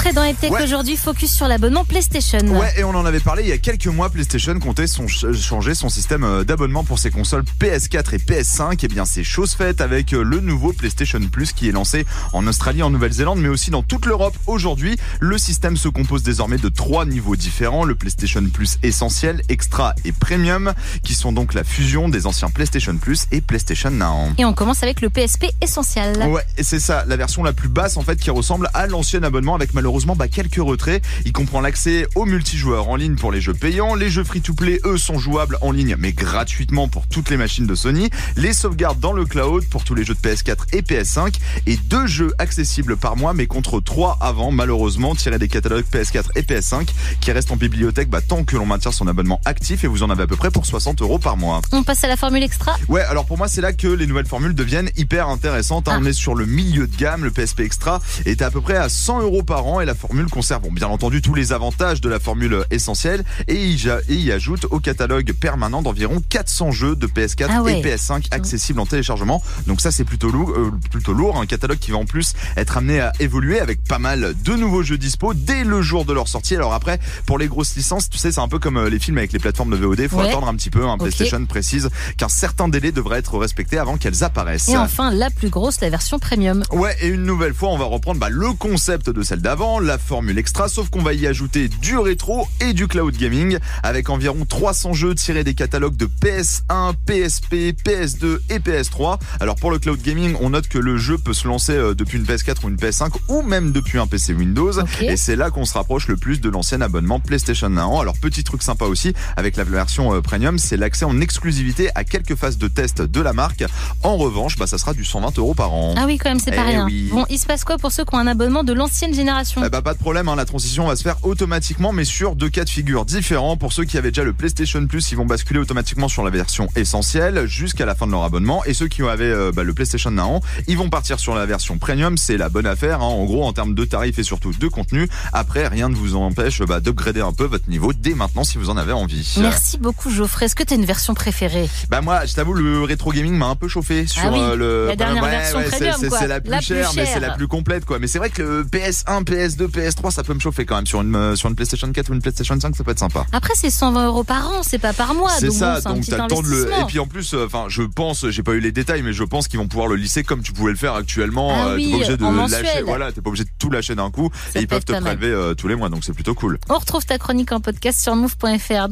Geoffrey dans Tech Ouais. aujourd'hui, focus sur l'abonnement PlayStation. Ouais, et on en avait parlé il y a quelques mois. PlayStation comptait son, changer son système euh, d'abonnement pour ses consoles PS4 et PS5. Et bien, c'est chose faite avec euh, le nouveau PlayStation Plus qui est lancé en Australie, en Nouvelle-Zélande, mais aussi dans toute l'Europe. Aujourd'hui, le système se compose désormais de trois niveaux différents. Le PlayStation Plus essentiel, Extra et Premium, qui sont donc la fusion des anciens PlayStation Plus et PlayStation Now. Et on commence avec le PSP essentiel. Ouais, et c'est ça, la version la plus basse en fait qui ressemble à l'ancien abonnement avec malheureusement bah, quelques retraits. Il comprend l'accès aux multijoueurs en ligne pour les jeux payants. Les jeux free-to-play, eux, sont jouables en ligne mais gratuitement pour toutes les machines de Sony. Les sauvegardes dans le cloud pour tous les jeux de PS4 et PS5. Et deux jeux accessibles par mois mais contre trois avant malheureusement tirés des catalogues PS4 et PS5 qui restent en bibliothèque bah, tant que l'on maintient son abonnement actif et vous en avez à peu près pour 60 euros par mois. On passe à la formule extra? Ouais, alors pour moi, c'est là que les nouvelles formules deviennent hyper intéressantes. hein. Ah. On est sur le milieu de gamme. Le PSP Extra est à peu près à 100 euros par an et la formule conserve, bon, bien entendu, tous les avantages de la formule essentielle et y, ajoute au catalogue permanent d'environ 400 jeux de PS4 Ah ouais. et PS5 accessibles en téléchargement. Donc ça, c'est plutôt lourd, euh, plutôt lourd. Un catalogue qui va en plus être amené à évoluer avec pas mal de nouveaux jeux dispo dès le jour de leur sortie. Alors après, pour les grosses licences, tu sais, c'est un peu comme euh, les films avec les plateformes de VOD. Faut Ouais. attendre un petit peu. Un Ok. PlayStation précise qu'un certain délai devrait être respecté avant qu'elles apparaissent. Et enfin, la plus grosse, la version premium. Ouais, et une nouvelle fois, on va reprendre bah, le concept de celle d'avant, la formule extra, sauf qu'on va y ajouter du rétro et du cloud gaming, avec environ 300 jeux tirés des catalogues de PS1, PSP, PS2 et PS3. Alors pour le cloud gaming, on note que le jeu peut se lancer euh, depuis une PS4 ou une PS5, ou même depuis un PC Windows, et c'est là qu'on se rapproche le plus de l'ancien abonnement PlayStation Now. Alors petit truc sympa aussi, avec la version euh, premium, c'est l'accès en exclusivité à quelques phases de test de la marque. En revanche, bah, ça sera du 120 euros par an. Ah oui, quand même, c'est pas Eh rien. oui. Bon, il se passe quoi pour ceux qui ont un abonnement de l'ancienne génération? Eh bah, pas de problème, hein, la transition va se faire automatiquement, mais sur deux cas de figure différents. Pour ceux qui avaient déjà le PlayStation Plus, ils vont basculer automatiquement sur la version essentielle jusqu'à la fin de leur abonnement. Et ceux qui avaient euh, bah, le PlayStation Now, ils vont partir sur la version premium. C'est la bonne affaire, hein, en gros, en termes de tarifs et surtout de contenu. Après, rien ne vous empêche bah, d'upgrader un peu votre niveau dès maintenant si vous en avez envie. Merci beaucoup, Geoffrey. Est-ce que tu as une version préférée? Bah moi, je t'avoue, le rétro gaming m'a un peu chauffé sur Ah oui, euh, le la dernière Ouais, version ouais, c'est- premium, la plus La plus chère, mais c'est la plus complète, quoi. Mais c'est vrai que le PS1, PS2, PS3, ça peut me chauffer quand même sur une euh, sur une PlayStation 4 ou une PlayStation 5, ça peut être sympa. Après, c'est 120 euros par an, c'est pas par mois. c'est ça, bon, donc t'as le temps de le. Et puis en plus, euh, enfin, je pense, j'ai pas eu les détails, mais je pense qu'ils vont pouvoir le lisser comme tu pouvais le faire actuellement. Ah Euh, oui, t'es pas obligé de lâcher, voilà, t'es pas obligé de tout lâcher d'un coup. Ça et ils peuvent te prélever euh, tous les mois, donc c'est plutôt cool. On retrouve ta chronique en podcast sur move.fr.